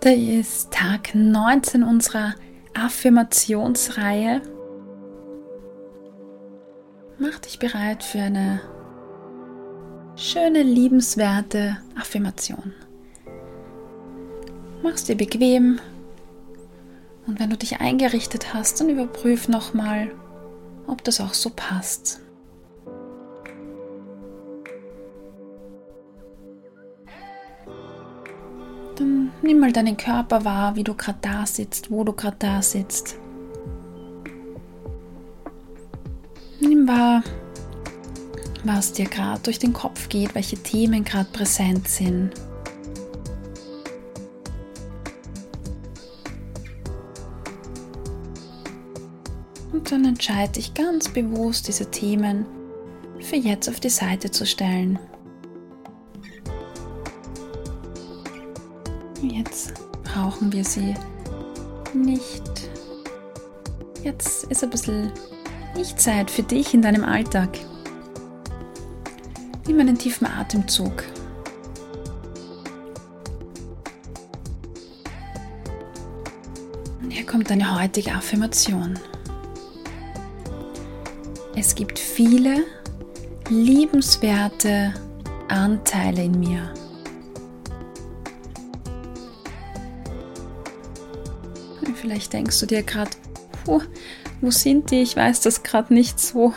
Heute ist Tag 19 unserer Affirmationsreihe. Mach dich bereit für eine schöne, liebenswerte Affirmation. Mach's dir bequem und wenn du dich eingerichtet hast, dann überprüf nochmal, ob das auch so passt. Nimm mal deinen Körper wahr, wie du gerade da sitzt, wo du gerade da sitzt. Nimm wahr, was dir gerade durch den Kopf geht, welche Themen gerade präsent sind. Und dann entscheide dich ganz bewusst, diese Themen für jetzt auf die Seite zu stellen. Jetzt brauchen wir sie nicht. Jetzt ist ein bisschen nicht Zeit für dich in deinem Alltag. Nimm einen tiefen Atemzug. Und hier kommt deine heutige Affirmation. Es gibt viele liebenswerte Anteile in mir. Vielleicht denkst du dir gerade, wo sind die? Ich weiß das gerade nicht so.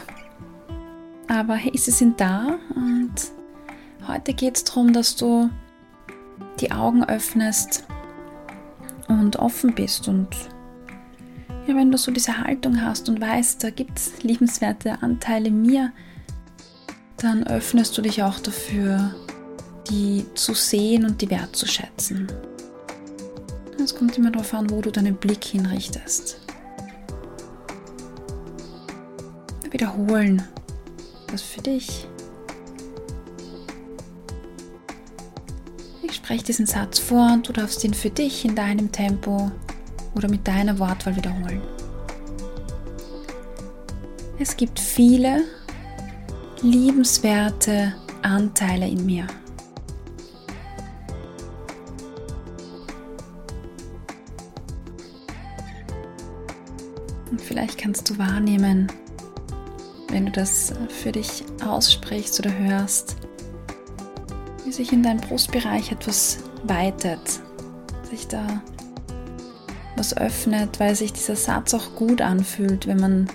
Aber hey, sie sind da und heute geht es darum, dass du die Augen öffnest und offen bist. Und ja, wenn du so diese Haltung hast und weißt, da gibt es liebenswerte Anteile mir, dann öffnest du dich auch dafür, die zu sehen und die wertzuschätzen. Es kommt immer darauf an, wo du deinen Blick hinrichtest. Wiederholen. Das für dich. Ich spreche diesen Satz vor und du darfst ihn für dich in deinem Tempo oder mit deiner Wortwahl wiederholen. Es gibt viele liebenswerte Anteile in mir. Und vielleicht kannst du wahrnehmen, wenn du das für dich aussprichst oder hörst, wie sich in deinem Brustbereich etwas weitet, sich da was öffnet, weil sich dieser Satz auch gut anfühlt, wenn man,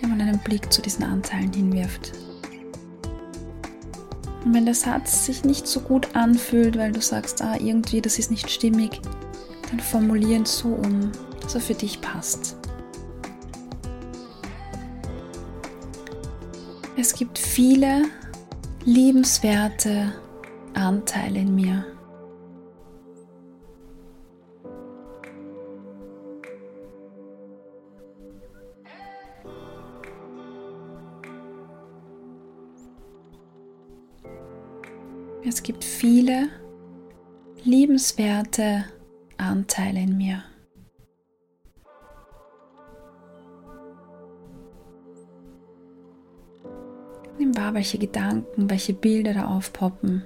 wenn man einen Blick zu diesen Anteilen hinwirft. Und wenn der Satz sich nicht so gut anfühlt, weil du sagst, ah, irgendwie, das ist nicht stimmig, dann formulieren so um, dass er für dich passt. Es gibt viele liebenswerte Anteile in mir. Es gibt viele liebenswerte Anteile in mir. Nimm wahr, welche Gedanken, welche Bilder da aufpoppen.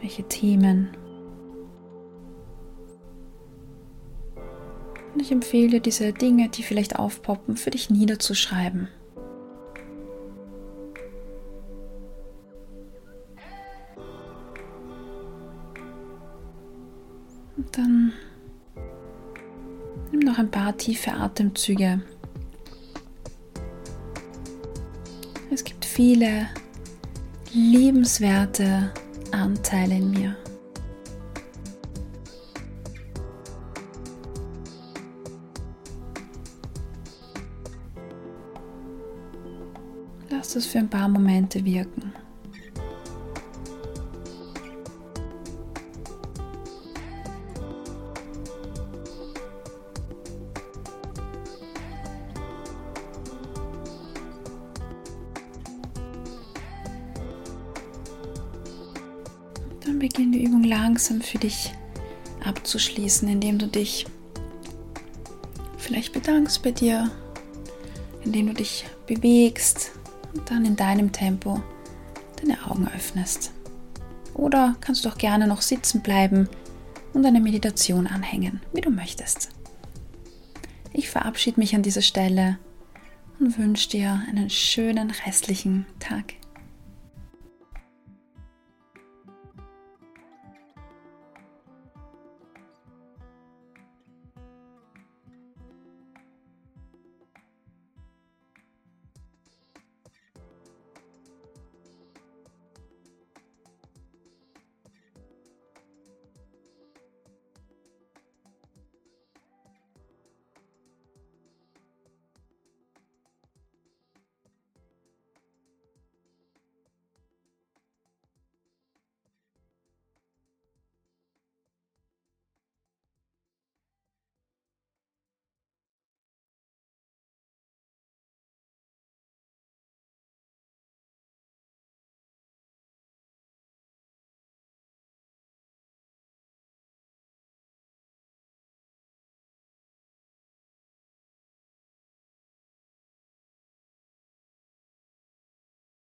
Welche Themen. Und ich empfehle dir, diese Dinge, die vielleicht aufpoppen, für dich niederzuschreiben. Und dann Nimm noch ein paar tiefe Atemzüge. Es gibt viele liebenswerte Anteile in mir. Lass es für ein paar Momente wirken. Dann beginn die Übung langsam für dich abzuschließen, indem du dich vielleicht bedankst bei dir, indem du dich bewegst und dann in deinem Tempo deine Augen öffnest. Oder kannst du auch gerne noch sitzen bleiben und eine Meditation anhängen, wie du möchtest. Ich verabschiede mich an dieser Stelle und wünsche dir einen schönen restlichen Tag.